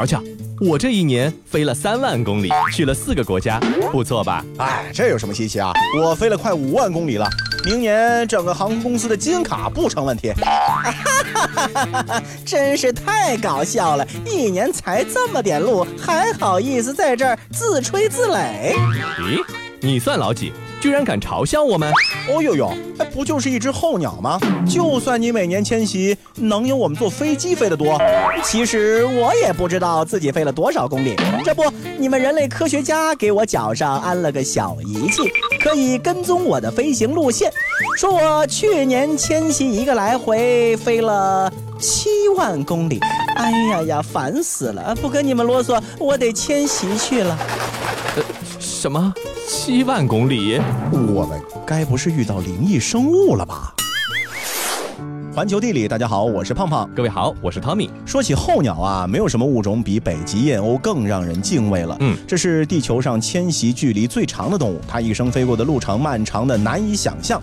瞧瞧，我这一年飞了三万公里，去了四个国家，不错吧？哎，这有什么稀奇啊？我飞了快五万公里了，明年整个航空公司的金卡不成问题。哈哈哈真是太搞笑了！一年才这么点路，还好意思在这儿自吹自擂？咦，你算老几？居然敢嘲笑我们！哦呦呦，不就是一只候鸟吗？就算你每年迁徙，能有我们坐飞机飞得多？其实我也不知道自己飞了多少公里。这不，你们人类科学家给我脚上安了个小仪器，可以跟踪我的飞行路线，说我去年迁徙一个来回飞了七万公里。哎呀呀，烦死了！不跟你们啰嗦，我得迁徙去了。呃，什么？七万公里，我们该不是遇到灵异生物了吧？环球地理，大家好，我是胖胖。各位好，我是汤米。说起候鸟啊，没有什么物种比北极燕鸥更让人敬畏了。嗯，这是地球上迁徙距离最长的动物，它一生飞过的路程漫长的难以想象。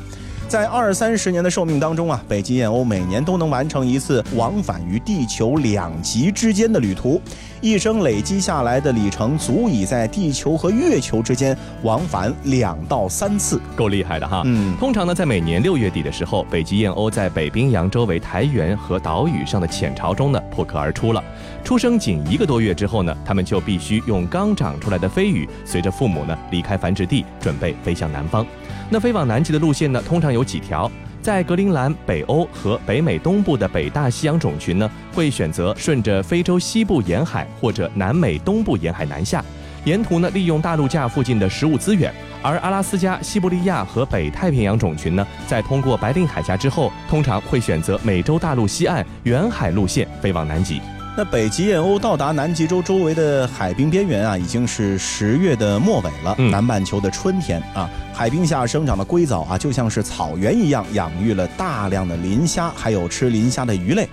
在二三十年的寿命当中啊，北极燕鸥每年都能完成一次往返于地球两极之间的旅途，一生累积下来的里程足以在地球和月球之间往返两到三次，够厉害的哈。嗯，通常呢，在每年六月底的时候，北极燕鸥在北冰洋周围苔原和岛屿上的浅潮中呢破壳而出了。出生仅一个多月之后呢，它们就必须用刚长出来的飞羽，随着父母呢离开繁殖地，准备飞向南方。那飞往南极的路线呢，通常有几条。在格陵兰、北欧和北美东部的北大西洋种群呢，会选择顺着非洲西部沿海或者南美东部沿海南下，沿途呢利用大陆架附近的食物资源。而阿拉斯加、西伯利亚和北太平洋种群呢，在通过白令海峡之后，通常会选择美洲大陆西岸远海路线飞往南极。那北极燕鸥到达南极洲周围的海冰边缘啊，已经是十月的末尾了。南半球的春天啊，海冰下生长的硅藻啊，就像是草原一样，养育了大量的磷虾，还有吃磷虾的鱼类。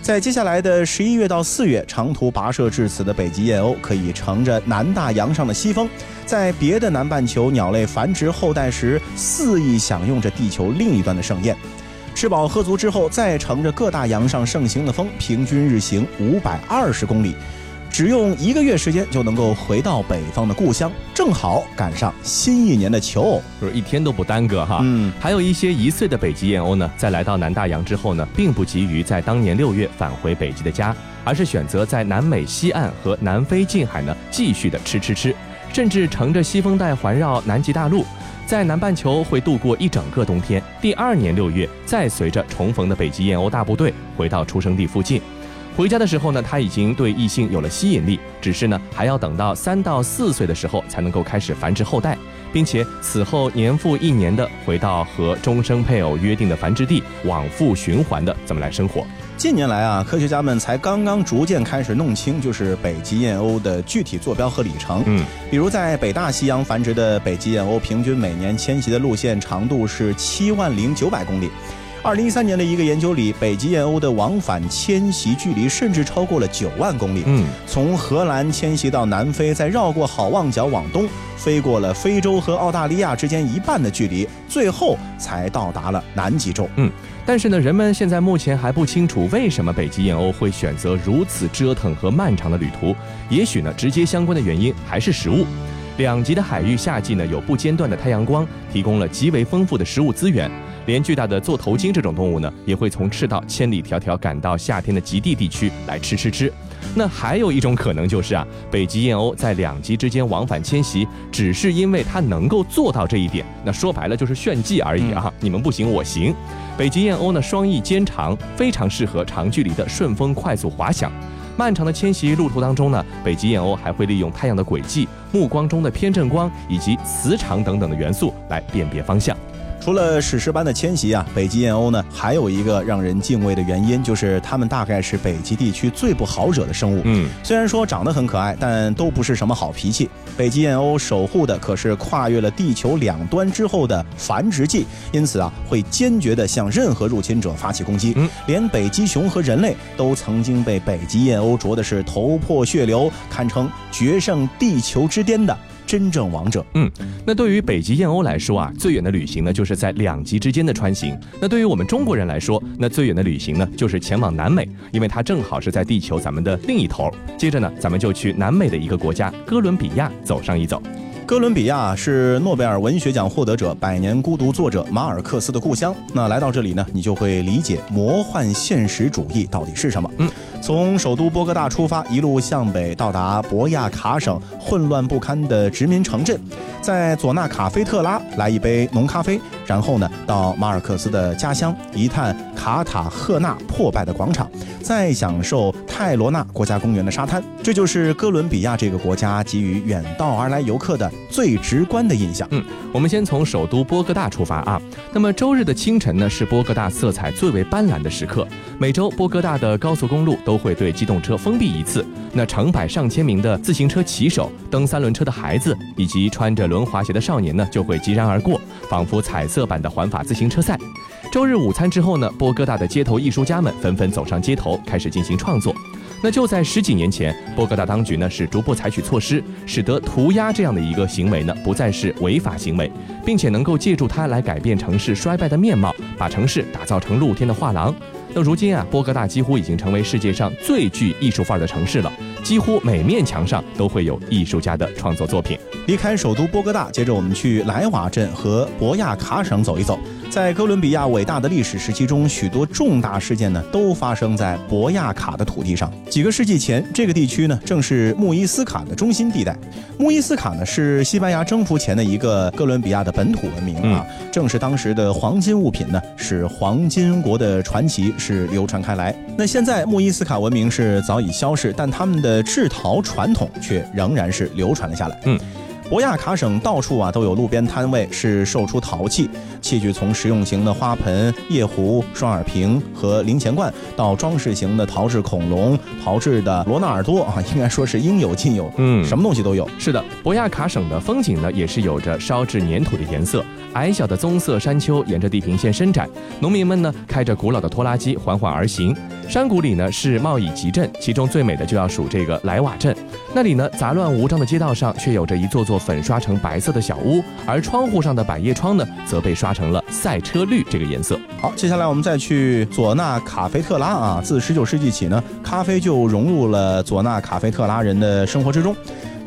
在接下来的十一月到四月，长途跋涉至此的北极燕鸥，可以乘着南大洋上的西风，在别的南半球鸟类繁殖后代时，肆意享用着地球另一端的盛宴。吃饱喝足之后，再乘着各大洋上盛行的风，平均日行五百二十公里，只用一个月时间就能够回到北方的故乡，正好赶上新一年的求偶，就是一天都不耽搁哈。嗯，还有一些一岁的北极燕鸥呢，在来到南大洋之后呢，并不急于在当年六月返回北极的家，而是选择在南美西岸和南非近海呢继续的吃吃吃，甚至乘着西风带环绕南极大陆。在南半球会度过一整个冬天，第二年六月再随着重逢的北极燕鸥大部队回到出生地附近。回家的时候呢，它已经对异性有了吸引力，只是呢还要等到三到四岁的时候才能够开始繁殖后代，并且此后年复一年的回到和终生配偶约定的繁殖地，往复循环的这么来生活。近年来啊，科学家们才刚刚逐渐开始弄清，就是北极燕鸥的具体坐标和里程。嗯，比如在北大西洋繁殖的北极燕鸥，平均每年迁徙的路线长度是七万零九百公里。二零一三年的一个研究里，北极燕鸥的往返迁徙距离甚至超过了九万公里。嗯，从荷兰迁徙到南非，再绕过好望角往东，飞过了非洲和澳大利亚之间一半的距离，最后才到达了南极洲。嗯，但是呢，人们现在目前还不清楚为什么北极燕鸥会选择如此折腾和漫长的旅途。也许呢，直接相关的原因还是食物。两极的海域夏季呢，有不间断的太阳光，提供了极为丰富的食物资源。连巨大的座头鲸这种动物呢，也会从赤道千里迢迢赶到夏天的极地地区来吃吃吃。那还有一种可能就是啊，北极燕鸥在两极之间往返迁徙，只是因为它能够做到这一点。那说白了就是炫技而已啊！你们不行，我行。北极燕鸥呢，双翼尖长，非常适合长距离的顺风快速滑翔。漫长的迁徙路途当中呢，北极燕鸥还会利用太阳的轨迹、目光中的偏振光以及磁场等等的元素来辨别方向。除了史诗般的迁徙啊，北极燕鸥呢，还有一个让人敬畏的原因，就是它们大概是北极地区最不好惹的生物。嗯，虽然说长得很可爱，但都不是什么好脾气。北极燕鸥守护的可是跨越了地球两端之后的繁殖季，因此啊，会坚决地向任何入侵者发起攻击。嗯，连北极熊和人类都曾经被北极燕鸥啄的是头破血流，堪称决胜地球之巅的。真正王者。嗯，那对于北极燕鸥来说啊，最远的旅行呢，就是在两极之间的穿行。那对于我们中国人来说，那最远的旅行呢，就是前往南美，因为它正好是在地球咱们的另一头。接着呢，咱们就去南美的一个国家哥伦比亚走上一走。哥伦比亚是诺贝尔文学奖获得者《百年孤独》作者马尔克斯的故乡。那来到这里呢，你就会理解魔幻现实主义到底是什么。嗯，从首都波哥大出发，一路向北到达博亚卡省混乱不堪的殖民城镇，在佐纳卡菲特拉来一杯浓咖啡，然后呢，到马尔克斯的家乡一探卡塔赫纳破败的广场，再享受泰罗纳国家公园的沙滩。这就是哥伦比亚这个国家给予远道而来游客的。最直观的印象。嗯，我们先从首都波哥大出发啊。那么周日的清晨呢，是波哥大色彩最为斑斓的时刻。每周波哥大的高速公路都会对机动车封闭一次。那成百上千名的自行车骑手、蹬三轮车的孩子以及穿着轮滑鞋的少年呢，就会疾然而过，仿佛彩色版的环法自行车赛。周日午餐之后呢，波哥大的街头艺术家们纷纷走上街头，开始进行创作。那就在十几年前，波哥大当局呢是逐步采取措施，使得涂鸦这样的一个行为呢不再是违法行为，并且能够借助它来改变城市衰败的面貌，把城市打造成露天的画廊。那如今啊，波哥大几乎已经成为世界上最具艺术范儿的城市了，几乎每面墙上都会有艺术家的创作作品。离开首都波哥大，接着我们去莱瓦镇和博亚卡省走一走。在哥伦比亚伟大的历史时期中，许多重大事件呢都发生在博亚卡的土地上。几个世纪前，这个地区呢正是穆伊斯卡的中心地带。穆伊斯卡呢是西班牙征服前的一个哥伦比亚的本土文明啊，正是当时的黄金物品呢，使黄金国的传奇是流传开来。那现在穆伊斯卡文明是早已消逝，但他们的制陶传统却仍然是流传了下来。嗯。博亚卡省到处啊都有路边摊位，是售出陶器器具，从实用型的花盆、夜壶、双耳瓶和零钱罐，到装饰型的陶制恐龙、陶制的罗纳尔多啊，应该说是应有尽有，嗯，什么东西都有。是的，博亚卡省的风景呢，也是有着烧制粘土的颜色。矮小的棕色山丘沿着地平线伸展，农民们呢开着古老的拖拉机缓缓而行。山谷里呢是贸易集镇，其中最美的就要数这个莱瓦镇。那里呢杂乱无章的街道上，却有着一座座粉刷成白色的小屋，而窗户上的百叶窗呢，则被刷成了赛车绿这个颜色。好，接下来我们再去佐纳卡菲特拉啊。自十九世纪起呢，咖啡就融入了佐纳卡菲特拉人的生活之中。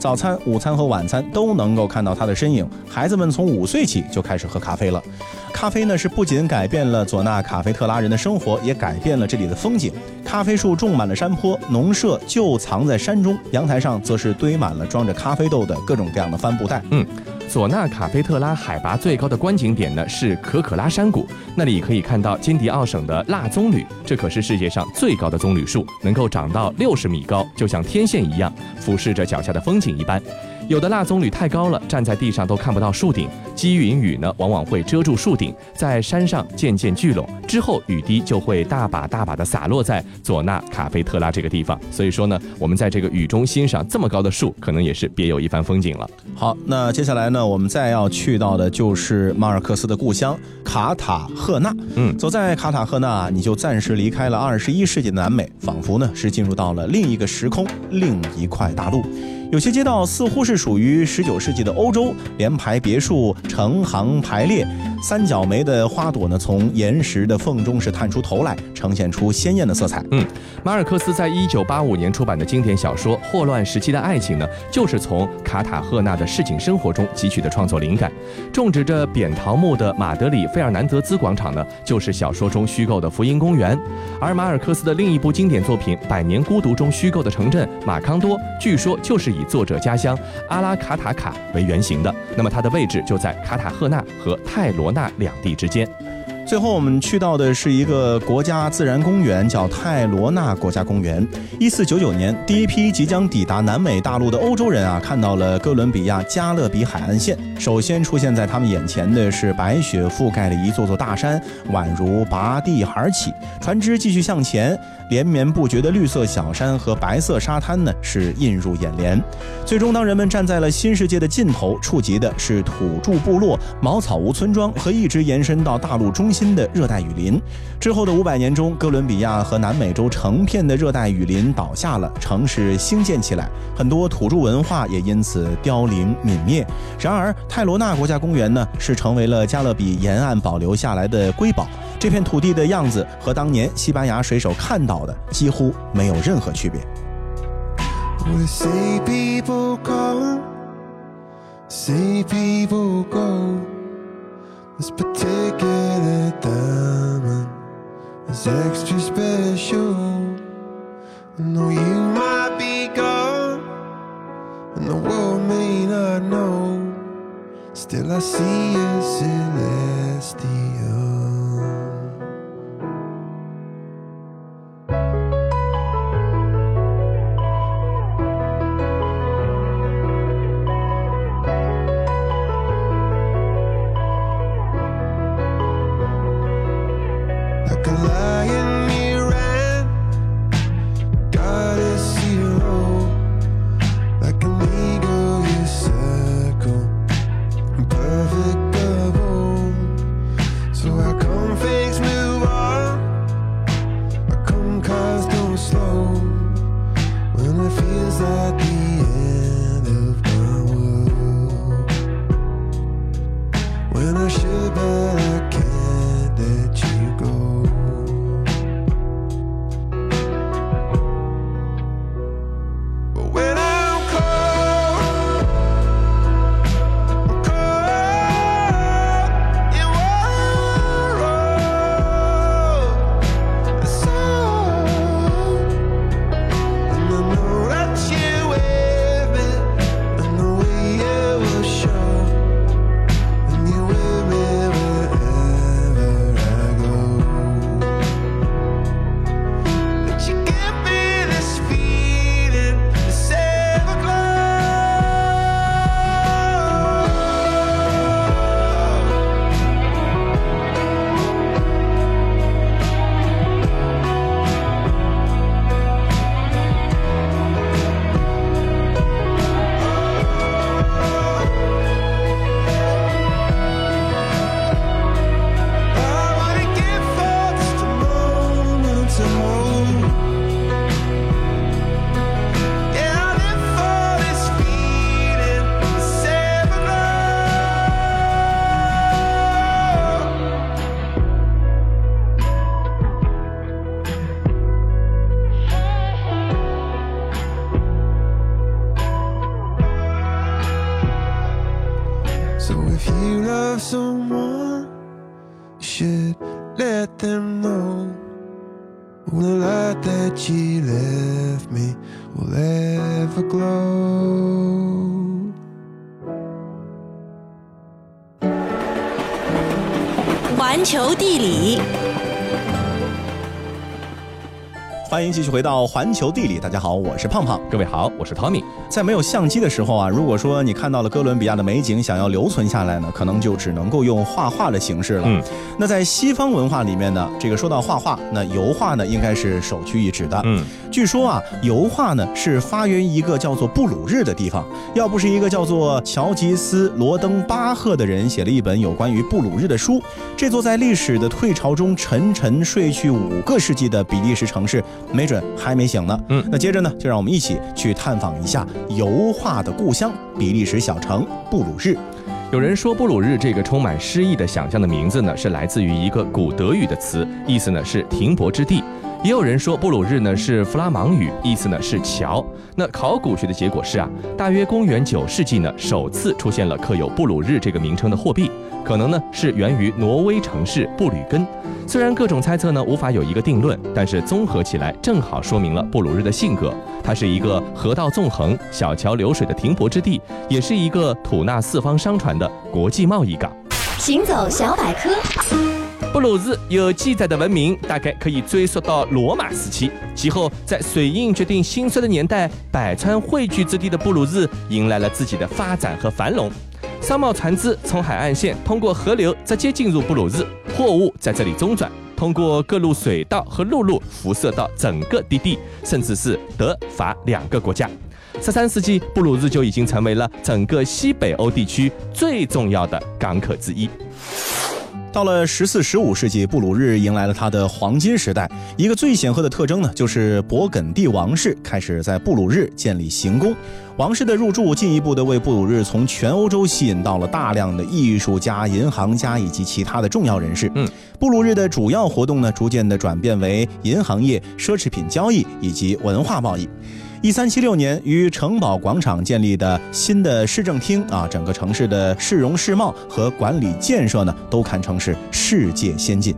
早餐、午餐和晚餐都能够看到他的身影。孩子们从五岁起就开始喝咖啡了。咖啡呢，是不仅改变了佐纳卡菲特拉人的生活，也改变了这里的风景。咖啡树种满了山坡，农舍就藏在山中，阳台上则是堆满了装着咖啡豆的各种各样的帆布袋。嗯。索纳卡菲特拉海拔最高的观景点呢是可可拉山谷，那里可以看到金迪奥省的蜡棕榈，这可是世界上最高的棕榈树，能够长到六十米高，就像天线一样，俯视着脚下的风景一般。有的蜡棕榈太高了，站在地上都看不到树顶。积云雨呢，往往会遮住树顶，在山上渐渐聚拢，之后雨滴就会大把大把的洒落在佐纳卡菲特拉这个地方。所以说呢，我们在这个雨中欣赏这么高的树，可能也是别有一番风景了。好，那接下来呢，我们再要去到的就是马尔克斯的故乡卡塔赫纳。嗯，走在卡塔赫纳，你就暂时离开了二十一世纪的南美，仿佛呢是进入到了另一个时空，另一块大陆。有些街道似乎是属于十九世纪的欧洲，连排别墅成行排列，三角梅的花朵呢从岩石的缝中是探出头来，呈现出鲜艳的色彩。嗯，马尔克斯在一九八五年出版的经典小说《霍乱时期的爱情》呢，就是从卡塔赫纳的市井生活中汲取的创作灵感。种植着扁桃木的马德里费尔南德兹广场呢，就是小说中虚构的福音公园。而马尔克斯的另一部经典作品《百年孤独》中虚构的城镇马康多，据说就是以作者家乡阿拉卡塔卡为原型的。那么它的位置就在卡塔赫纳和泰罗纳两地之间。最后我们去到的是一个国家自然公园，叫泰罗纳国家公园。一四九九年，第一批即将抵达南美大陆的欧洲人啊，看到了哥伦比亚加勒比海岸线。首先出现在他们眼前的是白雪覆盖的一座座大山，宛如拔地而起。船只继续向前，连绵不绝的绿色小山和白色沙滩呢，是映入眼帘。最终，当人们站在了新世界的尽头，触及的是土著部落、茅草屋村庄和一直延伸到大陆中。心的热带雨林。之后的五百年中，哥伦比亚和南美洲成片的热带雨林倒下了，城市兴建起来，很多土著文化也因此凋零泯灭。然而，泰罗纳国家公园呢，是成为了加勒比沿岸保留下来的瑰宝。这片土地的样子和当年西班牙水手看到的几乎没有任何区别。Well, they say people come, say people go. This particular diamond is extra special. I know you might be gone, and the world may not know. Still, I see a celestial. you love someone, you should let them know. The light that you left me will ever glow. 环球地理， 欢迎继续回到环球地理，大家好，我是胖胖。各位好，我是 Tommy。在没有相机的时候啊，如果说你看到了哥伦比亚的美景，想要留存下来呢，可能就只能够用画画的形式了。嗯，那在西方文化里面呢，这个说到画画，那油画呢应该是首屈一指的。嗯，据说啊，油画呢是发源于一个叫做布鲁日的地方。要不是一个叫做乔吉斯·罗登巴赫的人写了一本有关于布鲁日的书，这座在历史的退潮中沉沉睡去五个世纪的比利时城市，没准还没醒呢。嗯那接着呢，就让我们一起去探访一下油画的故乡——比利时小城布鲁日。有人说，布鲁日这个充满诗意的想象的名字呢，是来自于一个古德语的词，意思呢是停泊之地。也有人说，布鲁日呢是弗拉芒语，意思呢是桥。那考古学的结果是啊，大约公元九世纪呢，首次出现了刻有布鲁日这个名称的货币，可能呢是源于挪威城市布吕根。虽然各种猜测呢无法有一个定论，但是综合起来正好说明了布鲁日的性格。它是一个河道纵横、小桥流水的停泊之地，也是一个吐纳四方商船的国际贸易港。行走小百科。布鲁日有记载的文明大概可以追溯到罗马时期，其后在水印决定兴衰的年代，百川汇聚之地的布鲁日迎来了自己的发展和繁荣。商贸船只从海岸线通过河流直接进入布鲁日，货物在这里中转，通过各路水道和陆路辐射到整个低地，甚至是德法两个国家。十三世纪，布鲁日就已经成为了整个西北欧地区最重要的港口之一。到了十四、十五世纪，布鲁日迎来了它的黄金时代。一个最显赫的特征呢，就是勃艮第王室开始在布鲁日建立行宫。王室的入驻进一步的为布鲁日从全欧洲吸引到了大量的艺术家、银行家以及其他的重要人士。嗯，布鲁日的主要活动呢，逐渐的转变为银行业、奢侈品交易以及文化贸易。一三七六年于城堡广场建立的新的市政厅啊，整个城市的市容市貌和管理建设呢，都堪称是世界先进。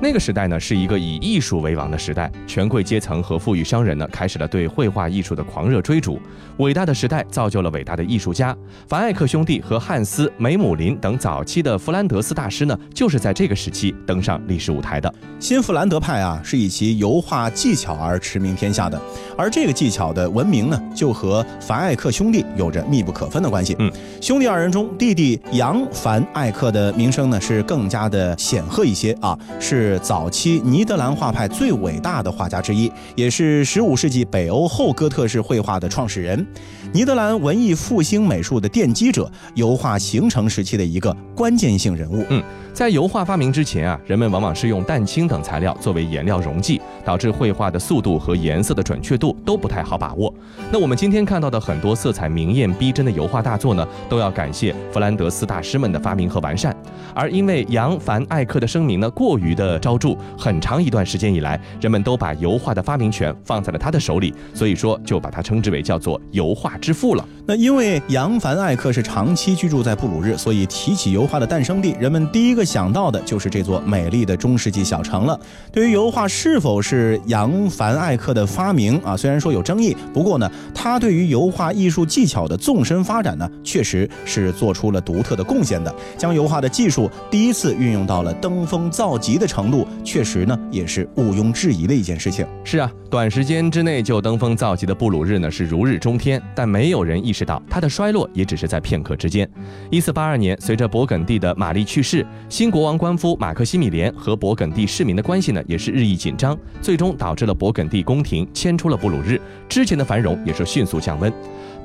那个时代呢，是一个以艺术为王的时代，权贵阶层和富裕商人呢，开始了对绘画艺术的狂热追逐。伟大的时代造就了伟大的艺术家，凡艾克兄弟和汉斯·梅姆林等早期的弗兰德斯大师呢，就是在这个时期登上历史舞台的。新弗兰德派啊，是以其油画技巧而驰名天下的，而这个技巧的闻名呢，就和凡艾克兄弟有着密不可分的关系。嗯，兄弟二人中，弟弟杨·凡艾克的名声呢是更加的显赫一些啊，是早期尼德兰画派最伟大的画家之一，也是十五世纪北欧后哥特式绘画的创始人，尼德兰文艺复兴美术的奠基者，油画形成时期的一个关键性人物。嗯，在油画发明之前啊，人们往往是用蛋清等材料作为颜料溶剂，导致绘画的速度和颜色的准确度都不太好把握。那我们今天看到的很多色彩明艳逼真的油画大作呢，都要感谢弗兰德斯大师们的发明和完善。而因为杨凡艾克的声名呢过于的招著，很长一段时间以来，人们都把油画的发明权放在了他的手里，所以说就把他称之为叫做油画之父了。那因为杨凡艾克是长期居住在布鲁日，所以提起油画的诞生地，人们第一个想到的就是这座美丽的中世纪小城了。对于油画是否是杨凡艾克的发明啊，虽然说有争议，不过呢，他对于油画艺术技巧的纵深发展呢，确实是做出了独特的贡献的。将油画的技术第一次运用到了登峰造极的程度，确实呢，也是毋庸置疑的一件事情。是啊，短时间之内就登峰造极的布鲁日呢是如日中天，但没有人意识到它的衰落也只是在片刻之间。一四八二年，随着勃艮第的玛丽去世，新国王官夫马克西米连和勃艮第市民的关系呢也是日益紧张，最终导致了勃艮第宫廷迁出了布鲁日，之前的繁荣也是迅速降温。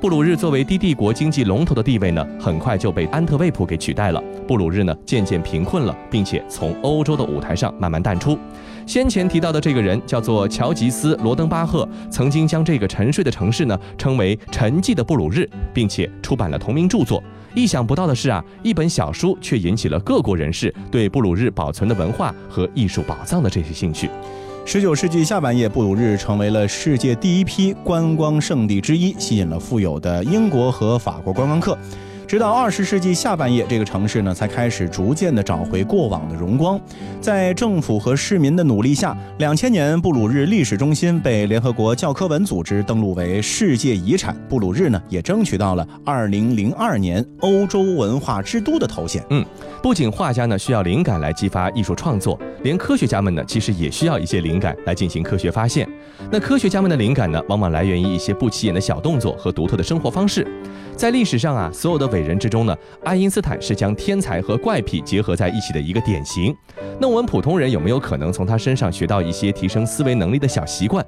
布鲁日作为低帝国经济龙头的地位呢，很快就被安特卫普给取代了。布鲁日呢渐渐贫困了，并且从欧洲的舞台上慢慢淡出。先前提到的这个人叫做乔吉斯·罗登巴赫，曾经将这个沉睡的城市呢称为“沉寂的布鲁日”，并且出版了同名著作。意想不到的是啊，一本小书却引起了各国人士对布鲁日保存的文化和艺术宝藏的这些兴趣。十九世纪下半叶，布鲁日成为了世界第一批观光胜地之一，吸引了富有的英国和法国观光客。直到二十世纪下半叶，这个城市呢才开始逐渐的找回过往的荣光。在政府和市民的努力下，两千年布鲁日历史中心被联合国教科文组织登录为世界遗产。布鲁日呢也争取到了二零零二年欧洲文化之都的头衔。嗯不仅画家呢需要灵感来激发艺术创作，连科学家们呢其实也需要一些灵感来进行科学发现。那科学家们的灵感呢，往往来源于一些不起眼的小动作和独特的生活方式。在历史上啊，所有的伟人之中呢，爱因斯坦是将天才和怪癖结合在一起的一个典型。那我们普通人有没有可能从他身上学到一些提升思维能力的小习惯？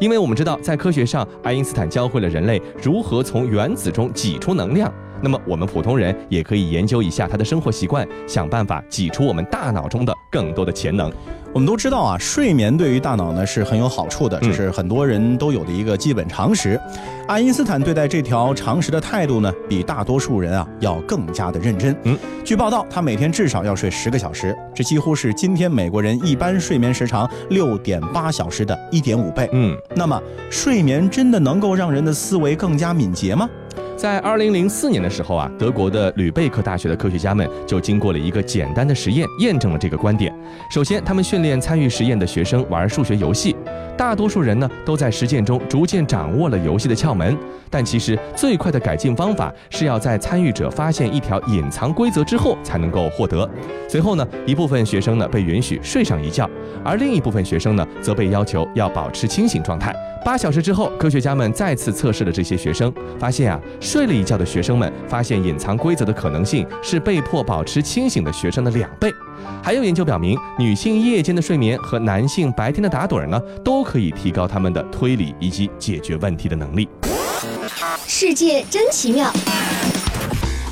因为我们知道，在科学上，爱因斯坦教会了人类如何从原子中挤出能量。那么，我们普通人也可以研究一下他的生活习惯，想办法挤出我们大脑中的更多的潜能。我们都知道啊，睡眠对于大脑呢是很有好处的，这是很多人都有的一个基本常识。爱因斯坦对待这条常识的态度呢，比大多数人啊要更加的认真。嗯，据报道，他每天至少要睡十个小时，这几乎是今天美国人一般睡眠时长六点八小时的一点五倍。嗯，那么，睡眠真的能够让人的思维更加敏捷吗？在二零零四年的时候啊，德国的吕贝克大学的科学家们就经过了一个简单的实验，验证了这个观点。首先，他们训练参与实验的学生玩数学游戏，大多数人呢都在实践中逐渐掌握了游戏的窍门。但其实最快的改进方法是要在参与者发现一条隐藏规则之后才能够获得。随后呢，一部分学生呢被允许睡上一觉，而另一部分学生呢则被要求要保持清醒状态。八小时之后，科学家们再次测试了这些学生，发现啊，睡了一觉的学生们发现隐藏规则的可能性是被迫保持清醒的学生的两倍。还有研究表明，女性夜间的睡眠和男性白天的打盹儿呢，都可以提高他们的推理以及解决问题的能力。世界真奇妙。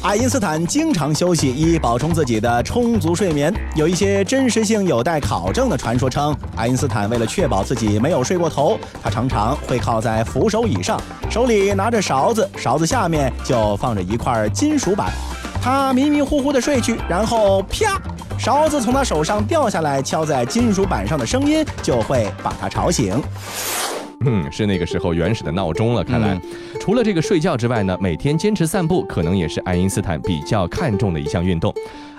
爱因斯坦经常休息，以保充自己的充足睡眠。有一些真实性有待考证的传说称，爱因斯坦为了确保自己没有睡过头，他常常会靠在扶手椅上，手里拿着勺子，勺子下面就放着一块金属板。他迷迷糊糊的睡去，然后啪，勺子从他手上掉下来，敲在金属板上的声音就会把他吵醒。嗯，是那个时候原始的闹钟了。看来，除了这个睡觉之外呢，每天坚持散步可能也是爱因斯坦比较看重的一项运动。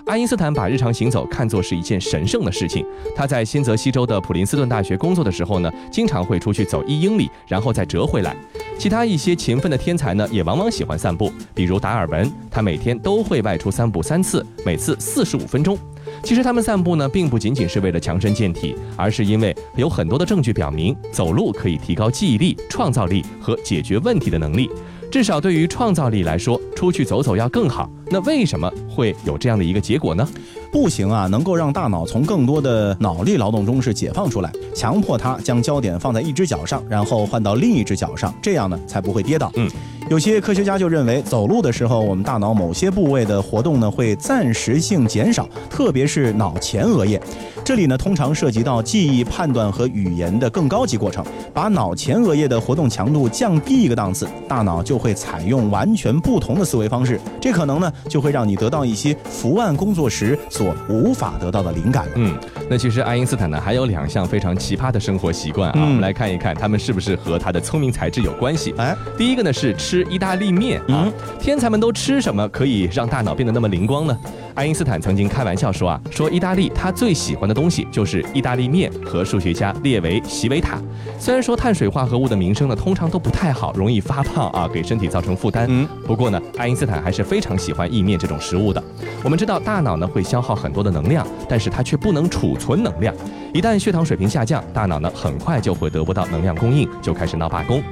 爱因斯坦把日常行走看作是一件神圣的事情。他在新泽西州的普林斯顿大学工作的时候呢，经常会出去走一英里，然后再折回来。其他一些勤奋的天才呢，也往往喜欢散步，比如达尔文，他每天都会外出散步三次，每次四十五分钟。其实他们散步呢，并不仅仅是为了强身健体，而是因为有很多的证据表明，走路可以提高记忆力、创造力和解决问题的能力。至少对于创造力来说，出去走走要更好。那为什么会有这样的一个结果呢？步行啊，能够让大脑从更多的脑力劳动中是解放出来，强迫它将焦点放在一只脚上，然后换到另一只脚上，这样呢才不会跌倒。嗯，有些科学家就认为，走路的时候，我们大脑某些部位的活动呢会暂时性减少，特别是脑前额叶。这里呢通常涉及到记忆、判断和语言的更高级过程。把脑前额叶的活动强度降低一个档次，大脑就会采用完全不同的思维方式。这可能呢就会让你得到一些伏案工作时所无法得到的灵感了。嗯，那其实爱因斯坦呢还有两项非常奇葩的生活习惯啊，嗯我们来看一看他们是不是和他的聪明才智有关系。哎，第一个呢是吃意大利面啊，嗯天才们都吃什么可以让大脑变得那么灵光呢？爱因斯坦曾经开玩笑说啊，说意大利他最喜欢的东西就是意大利面和数学家列维席维塔。虽然说碳水化合物的名声呢通常都不太好，容易发胖啊，给身体造成负担。嗯，不过呢，爱因斯坦还是非常喜欢意面这种食物的。我们知道大脑呢会消耗很多的能量，但是它却不能储存能量。一旦血糖水平下降，大脑呢很快就会得不到能量供应，就开始闹罢工。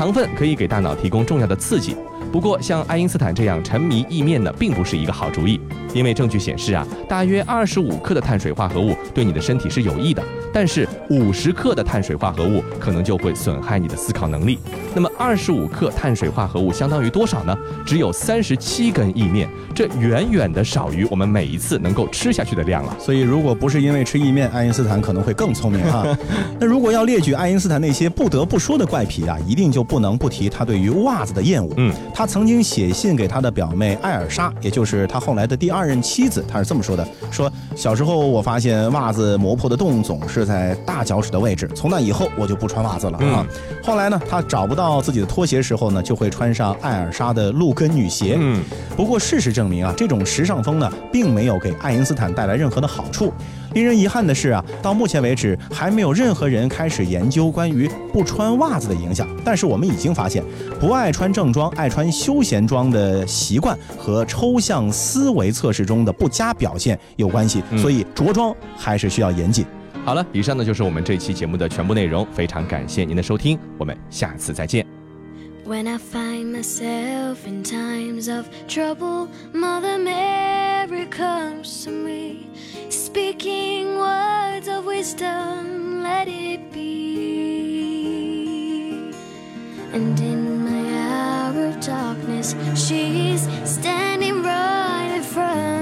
糖分可以给大脑提供重要的刺激，不过像爱因斯坦这样沉迷意面呢，并不是一个好主意。因为证据显示啊，大约二十五克的碳水化合物对你的身体是有益的，但是五十克的碳水化合物可能就会损害你的思考能力。那么二十五克碳水化合物相当于多少呢？只有三十七根意面，这远远的少于我们每一次能够吃下去的量了。所以，如果不是因为吃意面，爱因斯坦可能会更聪明哈。那如果要列举爱因斯坦那些不得不说的怪癖啊，一定就不能不提他对于袜子的厌恶。嗯，他曾经写信给他的表妹艾尔莎，也就是他后来的第二任妻子，他是这么说的：说小时候我发现袜子磨破的洞总是在大脚趾的位置，从那以后我就不穿袜子了啊。后来呢，他找不到自己的拖鞋时候呢，就会穿上艾尔莎的露跟女鞋。嗯，不过事实证明啊，这种时尚风呢，并没有给爱因斯坦带来任何的好处。令人遗憾的是啊，到目前为止还没有任何人开始研究关于不穿袜子的影响。但是我们已经发现，不爱穿正装、爱穿休闲装的习惯和抽象思维测试中的不佳表现有关系。嗯所以着装还是需要严谨。好了，以上呢就是我们这期节目的全部内容，非常感谢您的收听，我们下次再见。When I find myself in times of trouble, Mother Mary comes to me, speaking words of wisdom, let it be. And in my hour of darkness, she's standing right in front.